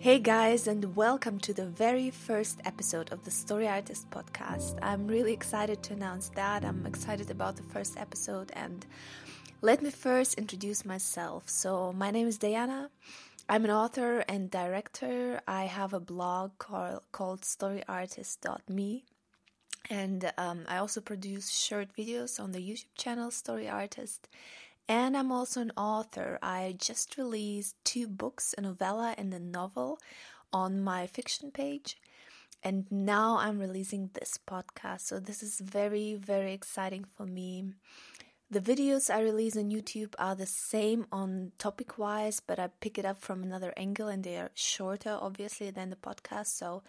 Hey guys, and welcome to the very first episode of the Story Artist podcast. I'm really excited to announce that. I'm excited about the first episode, and let me first introduce myself. So, my name is Diana. I'm an author and director. I have a blog called, storyartist.me. And um, I also produce short videos on the YouTube channel Story Artist. And I'm also an author. I just released two books, a novella and a novel, on my fiction page. And now I'm releasing this podcast. So this is very, very exciting for me. The videos I release on YouTube are the same on topic wise, but I pick it up from another angle and they are shorter, obviously, than the podcast. So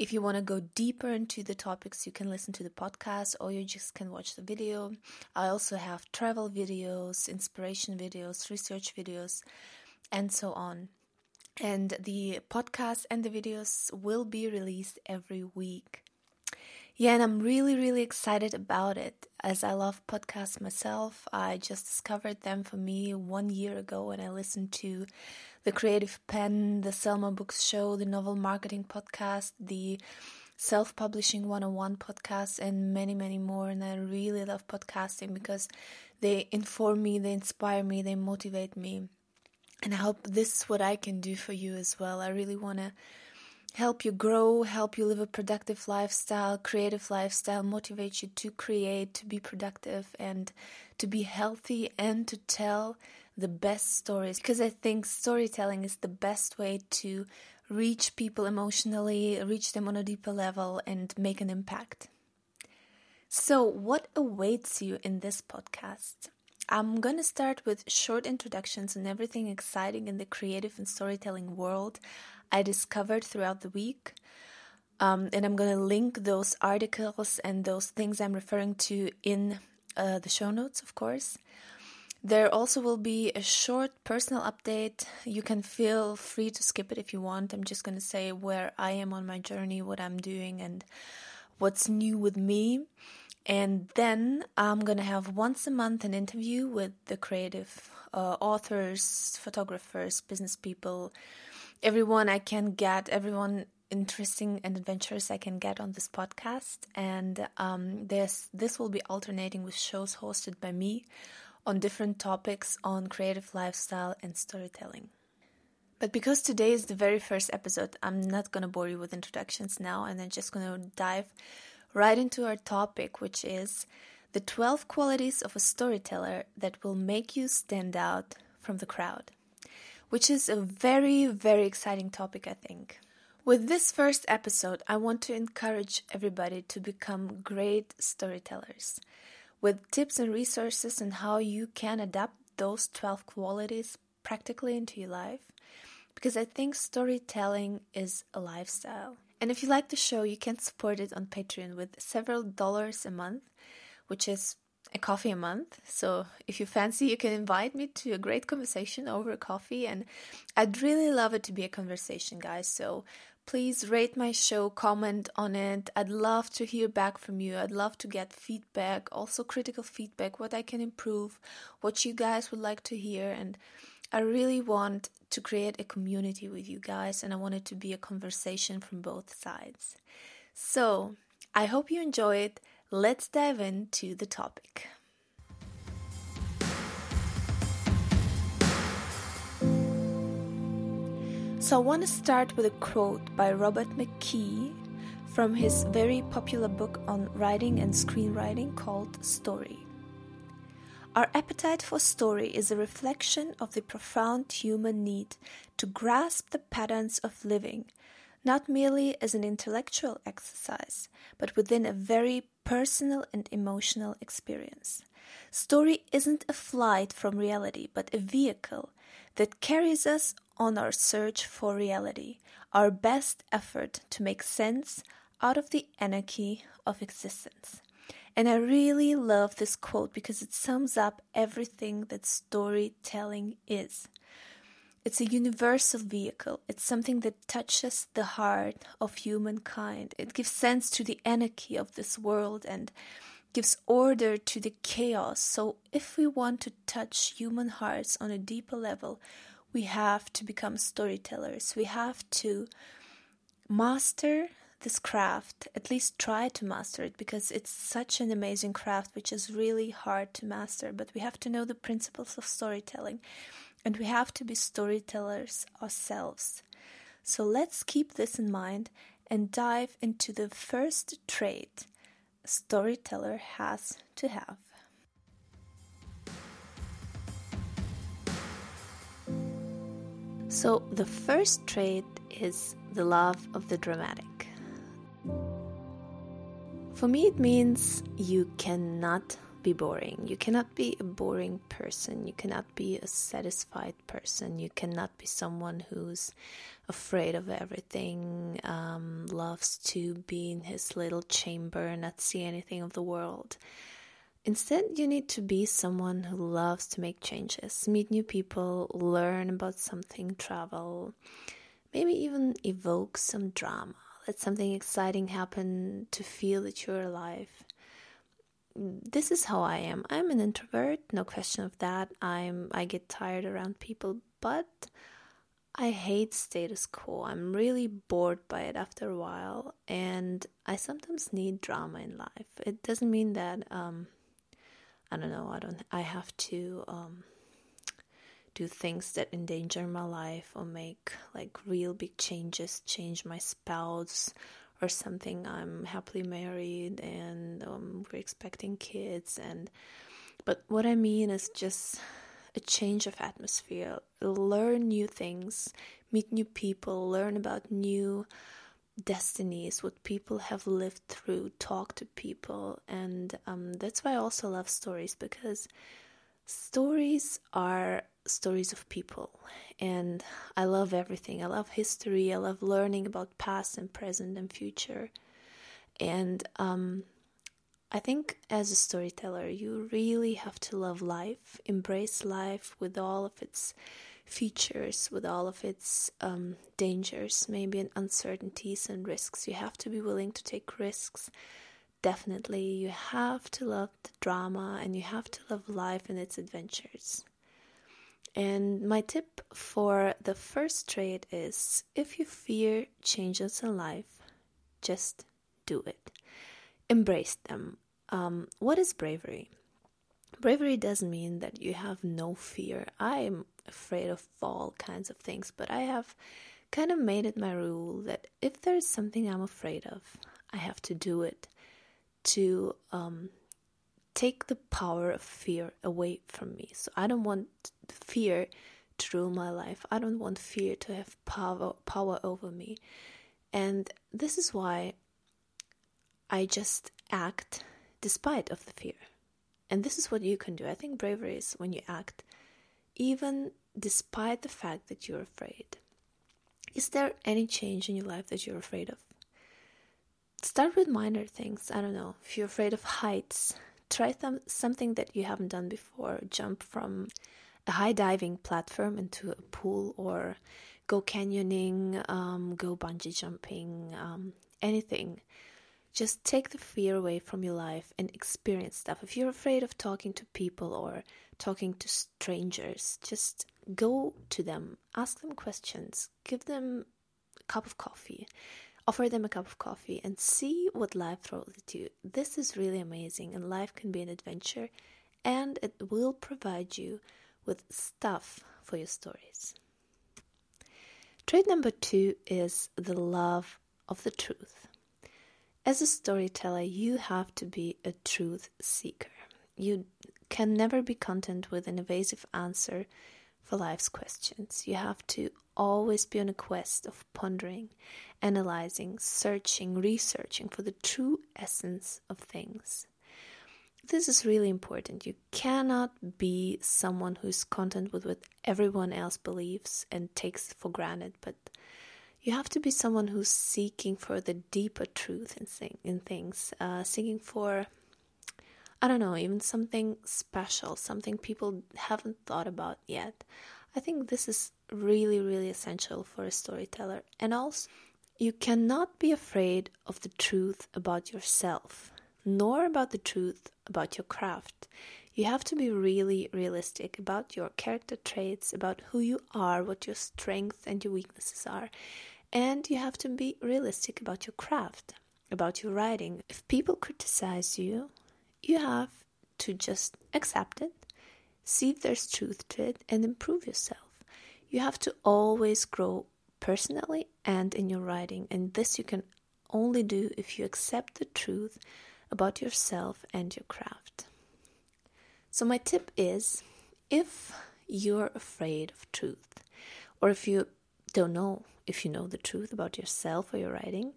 if you want to go deeper into the topics, you can listen to the podcast or you just can watch the video. I also have travel videos, inspiration videos, research videos, and so on. And the podcast and the videos will be released every week. Yeah, and I'm really, really excited about it as I love podcasts myself. I just discovered them for me one year ago when I listened to the Creative Penn, the Sell More Books Show, the Novel Marketing Podcast, the Self Publishing 101 podcast, and many, many more. And I really love podcasting because they inform me, they inspire me, they motivate me. And I hope this is what I can do for you as well. I really want to help you grow, help you live a productive lifestyle, creative lifestyle, motivate you to create, to be productive, and to be healthy, and to tell the best stories. Because I think storytelling is the best way to reach people emotionally, reach them on a deeper level, and make an impact. So, what awaits you in this podcast? I'm going to start with short introductions and everything exciting in the creative and storytelling world I discovered throughout the week. Um, and I'm going to link those articles and those things I'm referring to in uh, the show notes, of course. There also will be a short personal update. You can feel free to skip it if you want. I'm just going to say where I am on my journey, what I'm doing, and what's new with me. And then I'm going to have once a month an interview with the creative uh, authors, photographers, business people, everyone I can get, everyone interesting and adventurous I can get on this podcast. And um, this this will be alternating with shows hosted by me on different topics on creative lifestyle and storytelling. But because today is the very first episode, I'm not to bore you with introductions now, and I'm just to dive right into our topic, which is the 12 qualities of a storyteller that will make you stand out from the crowd which is a very, very exciting topic, I think. With this first episode, I want to encourage everybody to become great storytellers with tips and resources on how you can adapt those 12 qualities practically into your life because I think storytelling is a lifestyle. And if you like the show, you can support it on Patreon with several dollars a month, which is a coffee a month. So if you fancy, you can invite me to a great conversation over a coffee. And I'd really love it to be a conversation, guys. So please rate my show, comment on it. I'd love to hear back from you. I'd love to get feedback, also critical feedback, what I can improve, what you guys would like to hear. And I really want to create a community with you guys, and I want it to be a conversation from both sides. So I hope you enjoy it. Let's dive into the topic. So, I want to start with a quote by Robert McKee from his very popular book on writing and screenwriting called Story. Our appetite for story is a reflection of the profound human need to grasp the patterns of living, not merely as an intellectual exercise, but within a very personal and emotional experience. Story isn't a flight from reality, but a vehicle that carries us on our search for reality, our best effort to make sense out of the anarchy of existence. And I really love this quote because it sums up everything that storytelling is. It's a universal vehicle. It's something that touches the heart of humankind. It gives sense to the anarchy of this world and gives order to the chaos. So, if we want to touch human hearts on a deeper level, we have to become storytellers. We have to master this craft, at least try to master it, because it's such an amazing craft which is really hard to master. But we have to know the principles of storytelling and we have to be storytellers ourselves. So let's keep this in mind and dive into the first trait a storyteller has to have. So, the first trait is the love of the dramatic. For me, it means you cannot be boring. You cannot be a boring person. You cannot be a satisfied person. You cannot be someone who's afraid of everything, um, loves to be in his little chamber and not see anything of the world. Instead, you need to be someone who loves to make changes, meet new people, learn about something, travel, maybe even evoke some drama. Let something exciting happen to feel that you're alive this is how I am. I'm an introvert, no question of that. I'm I get tired around people, but I hate status quo. I'm really bored by it after a while, and I sometimes need drama in life. It doesn't mean that um, I don't know. I don't. I have to um, do things that endanger my life or make like real big changes, change my spouse or something. I'm happily married and um, we're expecting kids and but what I mean is just a change of atmosphere, learn new things, meet new people, learn about new destinies, what people have lived through, talk to people, and um, that's why I also love stories because stories are stories of people and I love everything. I love history. I love learning about past and present and future. And um, I think as a storyteller, you really have to love life, embrace life with all of its features, with all of its um, dangers, maybe and uncertainties and risks. You have to be willing to take risks. Definitely, you have to love the drama and you have to love life and its adventures. And my tip for the first trade is if you fear changes in life, just do it. Embrace them. Um, what is bravery? Bravery doesn't mean that you have no fear. I'm afraid of all kinds of things, but I have kind of made it my rule that if there's something I'm afraid of, I have to do it to um, take the power of fear away from me. So I don't want fear to rule my life. I don't want fear to have power power over me. And this is why I just act despite of the fear. And this is what you can do. I think bravery is when you act even despite the fact that you're afraid. Is there any change in your life that you're afraid of? Start with minor things. I don't know. If you're afraid of heights, try th- something that you haven't done before. Jump from a high diving platform into a pool, or go canyoning, um, go bungee jumping, um, anything. Just take the fear away from your life and experience stuff. If you're afraid of talking to people or talking to strangers, just go to them, ask them questions, give them a cup of coffee offer them a cup of coffee and see what life throws at you. This is really amazing, and life can be an adventure, and it will provide you with stuff for your stories. Trait number two is the love of the truth. As a storyteller, you have to be a truth seeker. You can never be content with an evasive answer for life's questions. You have to always be on a quest of pondering, analyzing, searching, researching for the true essence of things. This is really important. You cannot be someone who is content with what everyone else believes and takes for granted, but you have to be someone who's seeking for the deeper truth in, thing, in things, uh, seeking for I don't know, even something special, something people haven't thought about yet. I think this is really, really essential for a storyteller. And also, you cannot be afraid of the truth about yourself, nor about the truth about your craft. You have to be really realistic about your character traits, about who you are, what your strengths and your weaknesses are. And you have to be realistic about your craft, about your writing. If people criticize you, you have to just accept it, see if there's truth to it, and improve yourself. You have to always grow personally and in your writing, and this you can only do if you accept the truth about yourself and your craft. So, my tip is if you're afraid of truth, or if you don't know if you know the truth about yourself or your writing,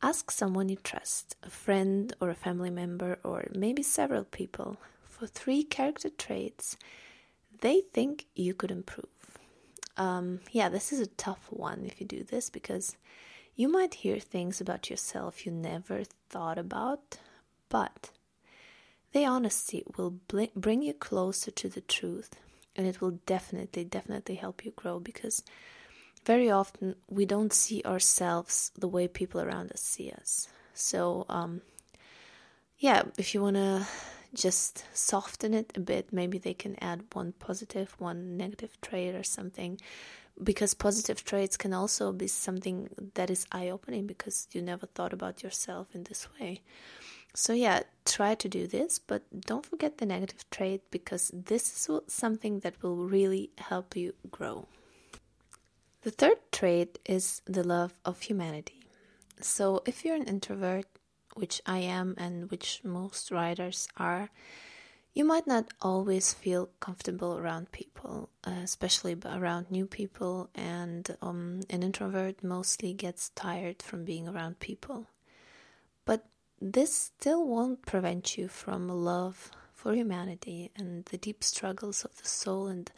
ask someone you trust, a friend or a family member, or maybe several people, for three character traits they think you could improve. Um, yeah, this is a tough one if you do this because you might hear things about yourself you never thought about, but the honesty will bl- bring you closer to the truth and it will definitely, definitely help you grow because very often we don't see ourselves the way people around us see us. So, um, yeah, if you want to just soften it a bit, maybe they can add one positive, one negative trait or something. Because positive traits can also be something that is eye opening because you never thought about yourself in this way. So, yeah, try to do this, but don't forget the negative trait because this is something that will really help you grow. The third trait is the love of humanity. So, if you're an introvert, which I am and which most writers are, you might not always feel comfortable around people, uh, especially around new people, and um, an introvert mostly gets tired from being around people. But this still won't prevent you from love for humanity and the deep struggles of the soul and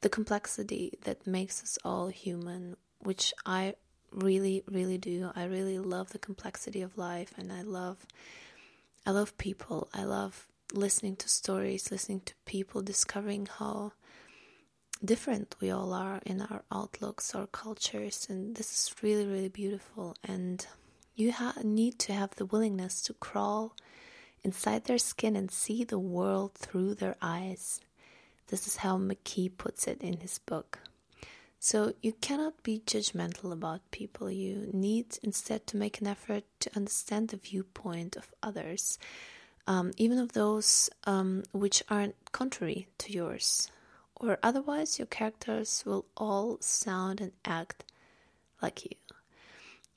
the complexity that makes us all human, which I really, really do. I really love the complexity of life, and I love, I love people. I love listening to stories, listening to people, discovering how different we all are in our outlooks, our cultures, and this is really, really beautiful. And you ha- need to have the willingness to crawl inside their skin and see the world through their eyes. This is how McKee puts it in his book. So you cannot be judgmental about people. You need instead to make an effort to understand the viewpoint of others, um, even of those um, which aren't contrary to yours. Or otherwise, your characters will all sound and act like you.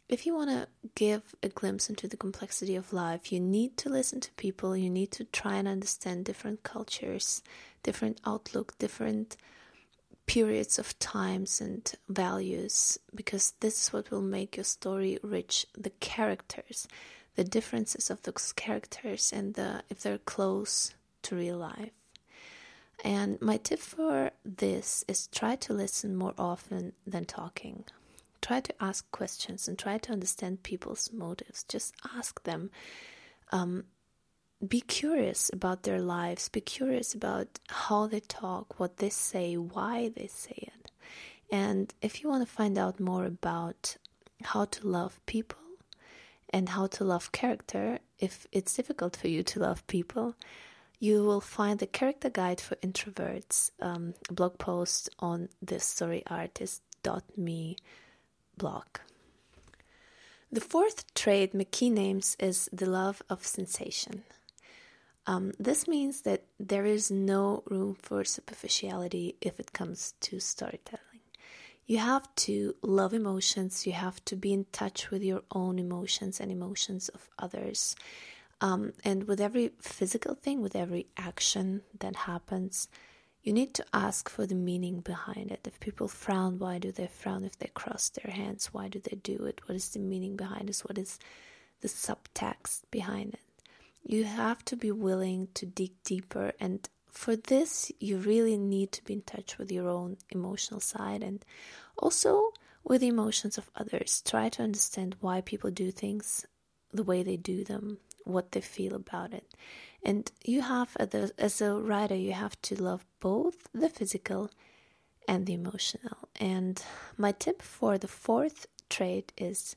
If you want to give a glimpse into the complexity of life, you need to listen to people, you need to try and understand different cultures, different outlook, different periods of times and values because this is what will make your story rich. The characters the differences of those characters and the, if they're close to real life. And my tip for this is try to listen more often than talking. Try to ask questions and try to understand people's motives. Just ask them um, be curious about their lives, be curious about how they talk, what they say, why they say it. And if you want to find out more about how to love people and how to love character, if it's difficult for you to love people, you will find the character guide for introverts um, blog post on the storyartist.me blog. The fourth trait McKee names is the love of sensation. Um, this means that there is no room for superficiality if it comes to storytelling. You have to love emotions, you have to be in touch with your own emotions and emotions of others. Um, and with every physical thing, with every action that happens, you need to ask for the meaning behind it. If people frown, why do they frown? If they cross their hands, why do they do it? What is the meaning behind this? What is the subtext behind it? You have to be willing to dig deeper and for this you really need to be in touch with your own emotional side and also with the emotions of others try to understand why people do things the way they do them what they feel about it And you have, as a writer, you have to love both the physical and the emotional. And my tip for the fourth trait is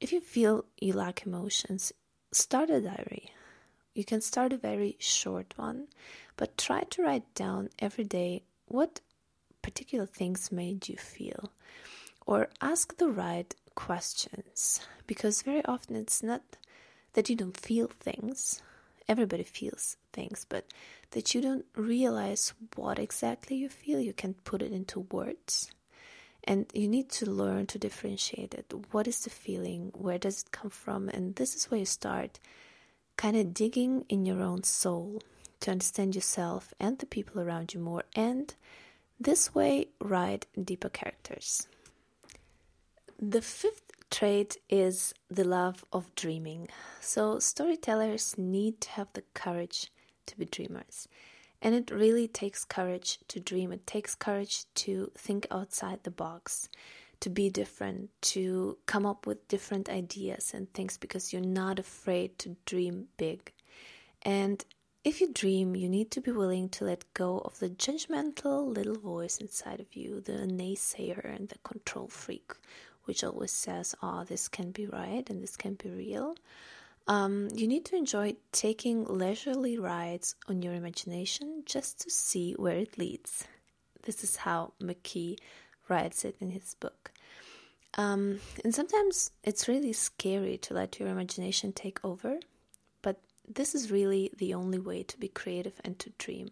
if you feel you lack emotions, start a diary. You can start a very short one, but try to write down every day what particular things made you feel. Or ask the right questions, because very often it's not that you don't feel things, everybody feels things, but that you don't realize what exactly you feel. You can't put it into words. And you need to learn to differentiate it. What is the feeling? Where does it come from? And this is where you start kind of digging in your own soul to understand yourself and the people around you more. And this way, write deeper characters. The fifth trait is the love of dreaming. So, storytellers need to have the courage to be dreamers. And it really takes courage to dream. It takes courage to think outside the box, to be different, to come up with different ideas and things because you're not afraid to dream big. And if you dream, you need to be willing to let go of the judgmental little voice inside of you, the naysayer and the control freak which always says, oh, this can be right and this can be real. Um, you need to enjoy taking leisurely rides on your imagination just to see where it leads. This is how McKee writes it in his book. Um, and sometimes it's really scary to let your imagination take over, but this is really the only way to be creative and to dream.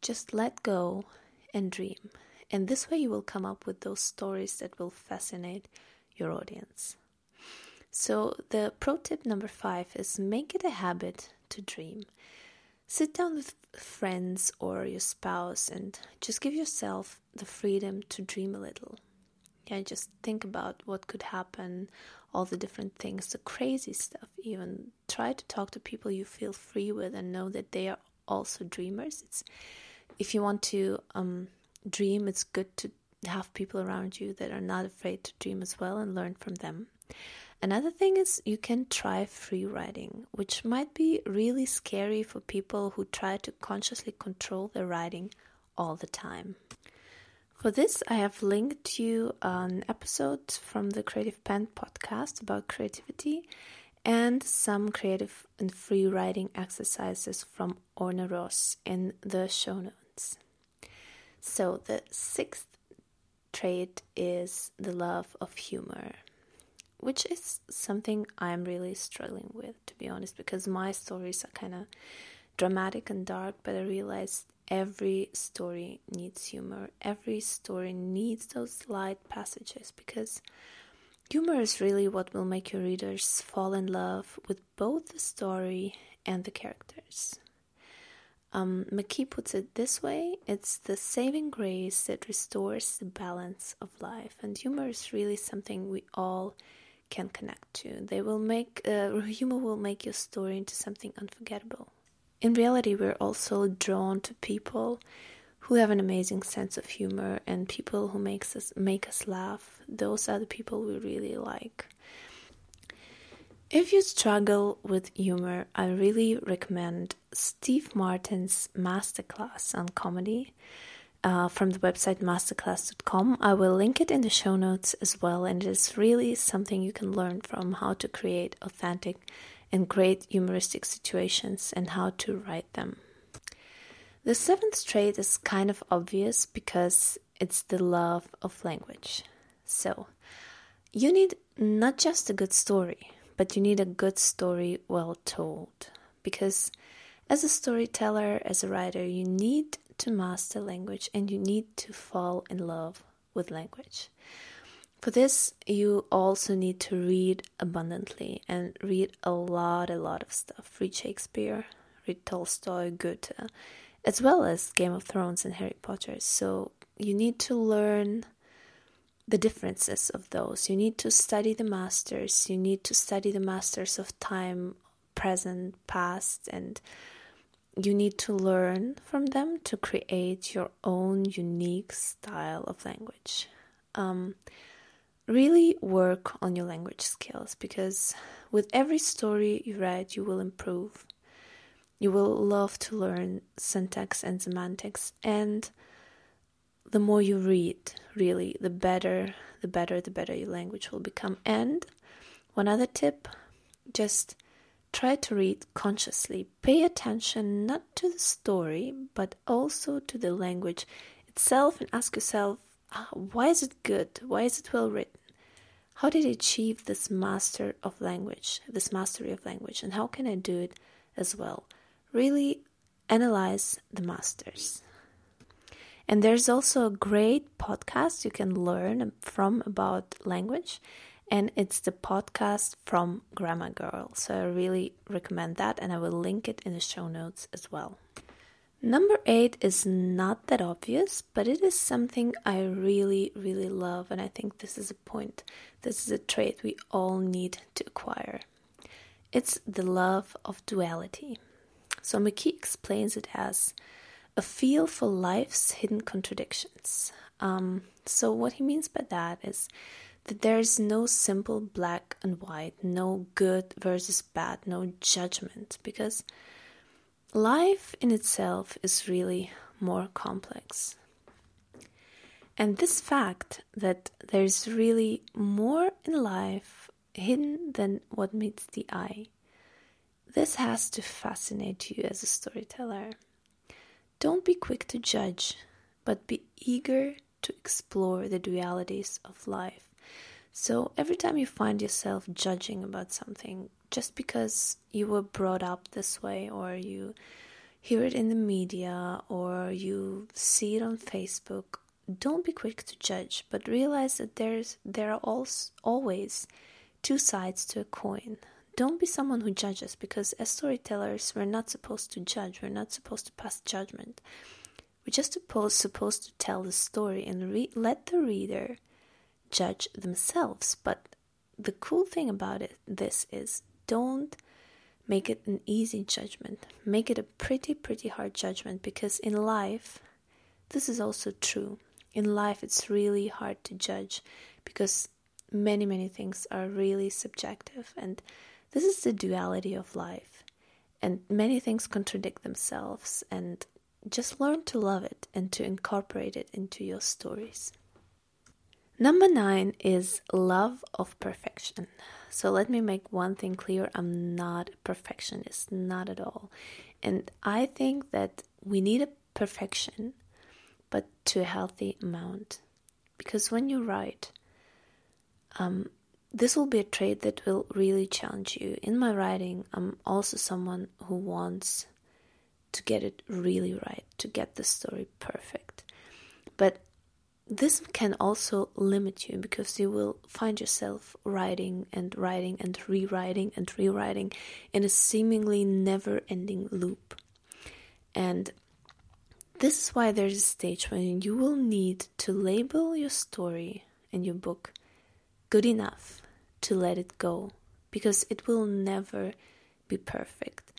Just let go and dream. And this way, you will come up with those stories that will fascinate your audience. So, the pro tip number five is make it a habit to dream. Sit down with friends or your spouse and just give yourself the freedom to dream a little. Yeah, just think about what could happen, all the different things, the crazy stuff, even. Try to talk to people you feel free with and know that they are also dreamers. It's if you want to um, dream, it's good to have people around you that are not afraid to dream as well and learn from them. Another thing is you can try free writing, which might be really scary for people who try to consciously control their writing all the time. For this, I have linked you an episode from the Creative Penn podcast about creativity and some creative and free writing exercises from Orna Ross in the show notes. So, the sixth trait is the love of humor, which is something I'm really struggling with, to be honest, because my stories are kind of dramatic and dark, but I realized every story needs humor. Every story needs those light passages because humor is really what will make your readers fall in love with both the story and the characters. Um, McKee puts it this way it's the saving grace that restores the balance of life, and humor is really something we all can connect to. They will make uh, humor will make your story into something unforgettable. In reality, we're also drawn to people who have an amazing sense of humor and people who makes us make us laugh. Those are the people we really like. If you struggle with humor, I really recommend Steve Martin's masterclass on comedy uh, from the website masterclass.com. I will link it in the show notes as well, and it is really something you can learn from how to create authentic and great humoristic situations and how to write them. The seventh trait is kind of obvious because it's the love of language. So, you need not just a good story but you need a good story well told. Because as a storyteller, as a writer, you need to master language and you need to fall in love with language. For this, you also need to read abundantly and read a lot, a lot of stuff. Read Shakespeare, read Tolstoy, Goethe, as well as Game of Thrones and Harry Potter. So you need to learn the differences of those. You need to study the masters, you need to study the masters of time, present, past, and you need to learn from them to create your own unique style of language. Um, really work on your language skills because with every story you write, you will improve. you will love to learn syntax and semantics and the more you read really the better the better the better your language will become and one other tip just try to read consciously. Pay attention not to the story but also to the language itself and ask yourself ah, why is it good? Why is it well written? How did I achieve this master of language this mastery of language and how can I do it as well? Really analyze the masters. And there's also a great podcast you can learn from about language, and it's the podcast from Grammar Girl. So I really recommend that, and I will link it in the show notes as well. Number eight is not that obvious, but it is something I really, really love, and I think this is a point, this is a trait we all need to acquire. It's the love of duality. So McKee explains it as a feel for life's hidden contradictions. Um, so, what he means by that is that there is no simple black and white, no good versus bad, no judgment, because life in itself is really more complex. And this fact that there's really more in life hidden than what meets the eye this has to fascinate you as a storyteller. Don't be quick to judge, but be eager to explore the dualities of life. So every time you find yourself judging about something just because you were brought up this way or you hear it in the media or you see it on Facebook, don't be quick to judge, but realize that there's there are always two sides to a coin. Don't be someone who judges because as storytellers we're not supposed to judge we're not supposed to pass judgment. We're just supposed, supposed to tell the story and re- let the reader judge themselves. But the cool thing about it this is don't make it an easy judgment. Make it a pretty pretty hard judgment because in life this is also true. In life it's really hard to judge because many many things are really subjective. And this is the duality of life, and many things contradict themselves, and just learn to love it and to incorporate it into your stories. Number nine is love of perfection. So let me make one thing clear I'm not a perfectionist, not at all. And I think that we need a perfection, but to a healthy amount. Because when you write, um, this will be a trait that will really challenge you. In my writing, I'm also someone who wants to get it really right, to get the story perfect. But this can also limit you because you will find yourself writing and writing and rewriting and rewriting in a seemingly never ending loop. And this is why there's a stage when you will need to label your story and your book good enough to let it go because it will never be perfect.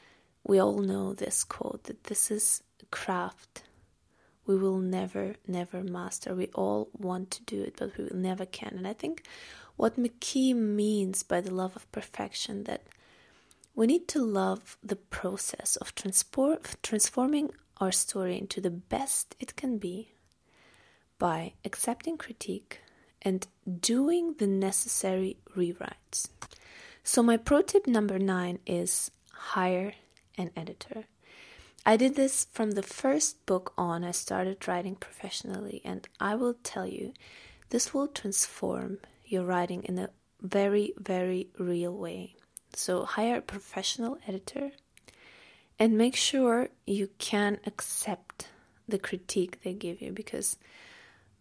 We all know this quote that this is craft we will never, never master. We all want to do it, but we never can. And I think what McKee means by the love of perfection that we need to love the process of transport, transforming our story into the best it can be by accepting critique, and doing the necessary rewrites. So, my pro tip number nine is hire an editor. I did this from the first book on, I started writing professionally, and I will tell you, this will transform your writing in a very, very real way. So, hire a professional editor and make sure you can accept the critique they give you because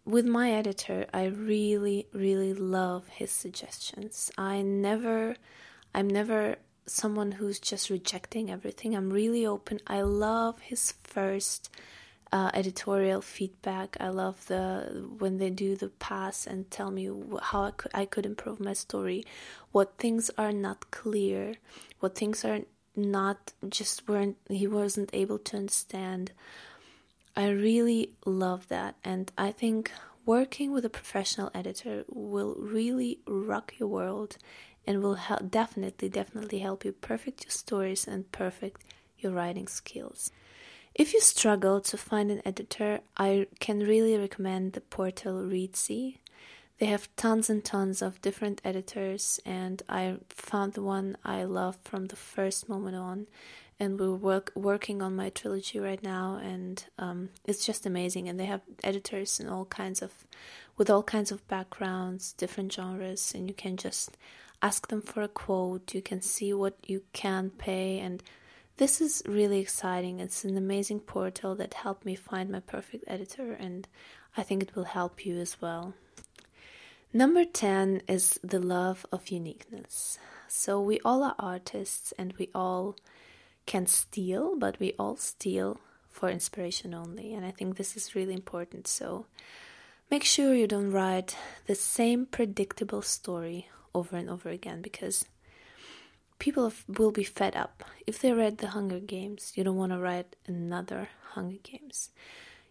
with my editor, I really, really love his suggestions. I never, I'm never someone who's just rejecting everything. I'm really open. I love his first uh, editorial feedback. I love the when they do the pass and tell me how I could I could improve my story, what things are not clear, what things are not just weren't he wasn't able to understand. I really love that, and I think working with a professional editor will really rock your world and will help, definitely, definitely help you perfect your stories and perfect your writing skills. If you struggle to find an editor, I can really recommend the portal Reedsy. They have tons and tons of different editors, and I found the one I love from the first moment on. And we're work, working on my trilogy right now, and um, it's just amazing. And they have editors in all kinds of, with all kinds of backgrounds, different genres, and you can just ask them for a quote. You can see what you can pay, and this is really exciting. It's an amazing portal that helped me find my perfect editor, and I think it will help you as well. Number 10 is the love of uniqueness. So, we all are artists and we all can steal, but we all steal for inspiration only. And I think this is really important. So, make sure you don't write the same predictable story over and over again because people will be fed up. If they read The Hunger Games, you don't want to write another Hunger Games.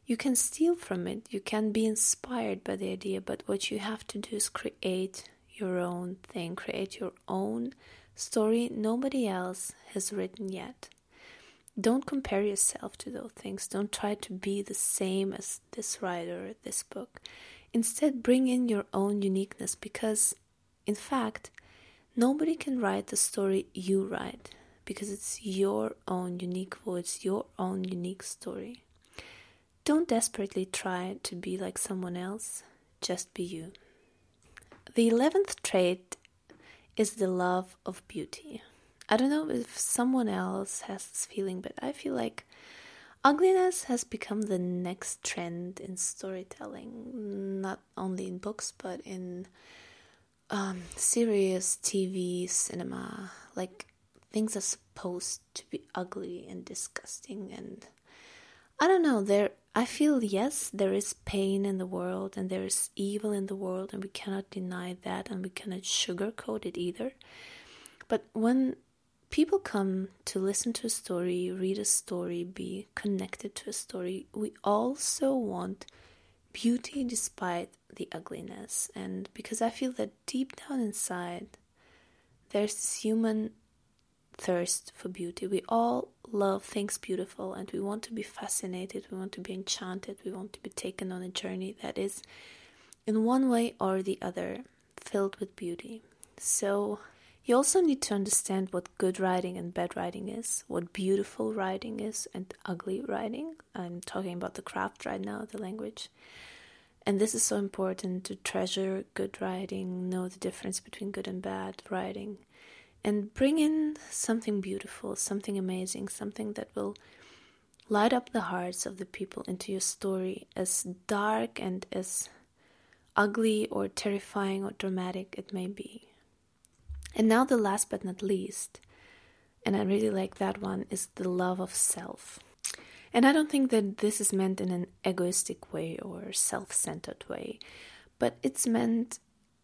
You can steal from it, you can be inspired by the idea, but what you have to do is create your own thing, create your own story nobody else has written yet. Don't compare yourself to those things. Don't try to be the same as this writer, this book. Instead, bring in your own uniqueness because, in fact, Nobody can write the story you write because it's your own unique voice, your own unique story. Don't desperately try to be like someone else, just be you. The 11th trait is the love of beauty. I don't know if someone else has this feeling, but I feel like ugliness has become the next trend in storytelling, not only in books, but in um, serious TV, cinema, like things are supposed to be ugly and disgusting and I don't know, there I feel yes, there is pain in the world and there is evil in the world and we cannot deny that and we cannot sugarcoat it either. But when people come to listen to a story, read a story, be connected to a story, we also want beauty despite the ugliness. And because I feel that deep down inside, there's this human thirst for beauty. We all love things beautiful and we want to be fascinated, we want to be enchanted, we want to be taken on a journey that is, in one way or the other, filled with beauty. So, you also need to understand what good writing and bad writing is, what beautiful writing is and ugly writing. I'm talking about the craft right now, the language. And this is so important to treasure good writing, know the difference between good and bad writing, and bring in something beautiful, something amazing, something that will light up the hearts of the people into your story, as dark and as ugly or terrifying or dramatic it may be. And now, the last but not least, and I really like that one, is the love of self. And I don't think that this is meant in an egoistic way or self centered way, but it's meant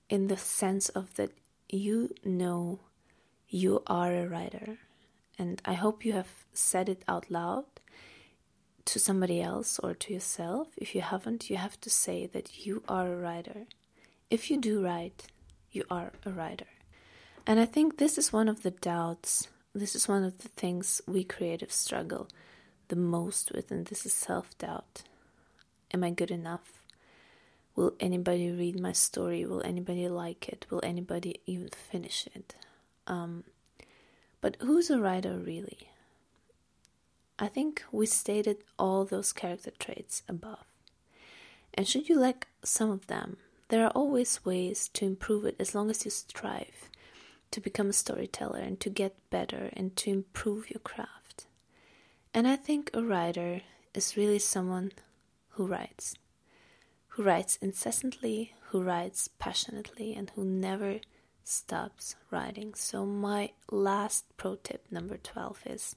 in the sense of that you know you are a writer. And I hope you have said it out loud to somebody else or to yourself. If you haven't, you have to say that you are a writer. If you do write, you are a writer. And I think this is one of the doubts, this is one of the things we creatives struggle the most with, and this is self doubt. Am I good enough? Will anybody read my story? Will anybody like it? Will anybody even finish it? Um, but who's a writer really? I think we stated all those character traits above. And should you lack some of them, there are always ways to improve it as long as you strive to become a storyteller and to get better and to improve your craft. And I think a writer is really someone who writes, who writes incessantly, who writes passionately, and who never stops writing. So, my last pro tip, number 12, is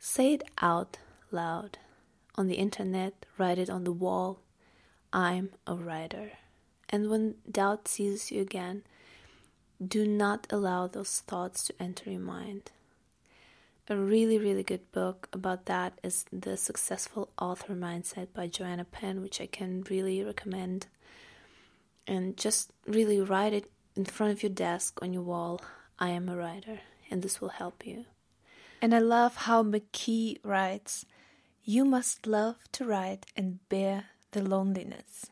say it out loud on the internet, write it on the wall. I'm a writer. And when doubt seizes you again, do not allow those thoughts to enter your mind. A really, really good book about that is The Successful Author Mindset by Joanna Penn, which I can really recommend. And just really write it in front of your desk on your wall I am a writer, and this will help you. And I love how McKee writes You must love to write and bear the loneliness.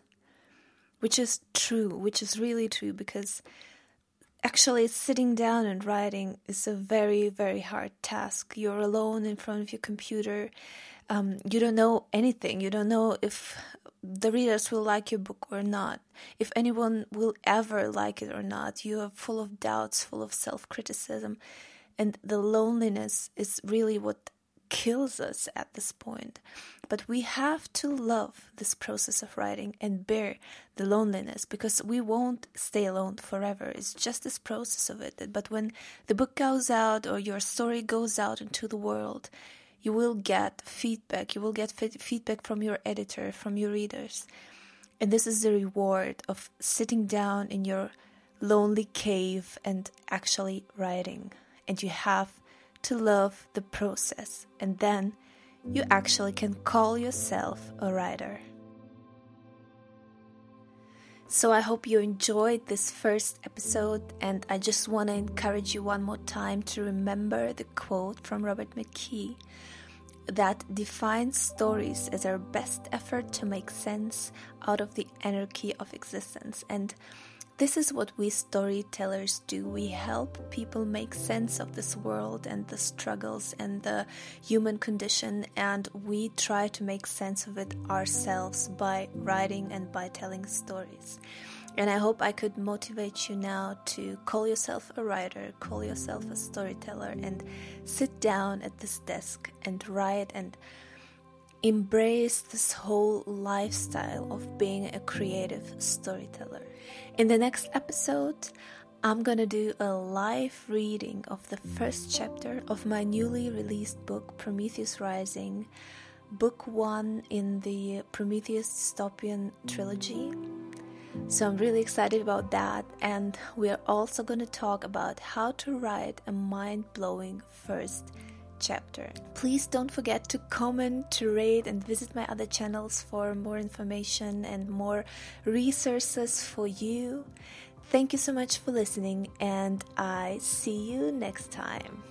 Which is true, which is really true because actually sitting down and writing is a very, very hard task. You're alone in front of your computer. Um, you don't know anything. You don't know if the readers will like your book or not, if anyone will ever like it or not. You are full of doubts, full of self criticism. And the loneliness is really what kills us at this point. But we have to love this process of writing and bear the loneliness because we won't stay alone forever. It's just this process of it. But when the book goes out or your story goes out into the world, you will get feedback. You will get feedback from your editor, from your readers. And this is the reward of sitting down in your lonely cave and actually writing. And you have to love the process, and then you actually can call yourself a writer. So, I hope you enjoyed this first episode, and I just want to encourage you one more time to remember the quote from Robert McKee that defines stories as our best effort to make sense out of the anarchy of existence. And this is what we storytellers do. We help people make sense of this world and the struggles and the human condition, and we try to make sense of it ourselves by writing and by telling stories. And I hope I could motivate you now to call yourself a writer, call yourself a storyteller, and sit down at this desk and write and embrace this whole lifestyle of being a creative storyteller. In the next episode, I'm gonna do a live reading of the first chapter of my newly released book, Prometheus Rising, book one in the Prometheus Dystopian trilogy. So I'm really excited about that, and we're also gonna talk about how to write a mind blowing first chapter. Please don't forget to comment, to rate, and visit my other channels for more information and more resources for you. Thank you so much for listening, and I see you next time.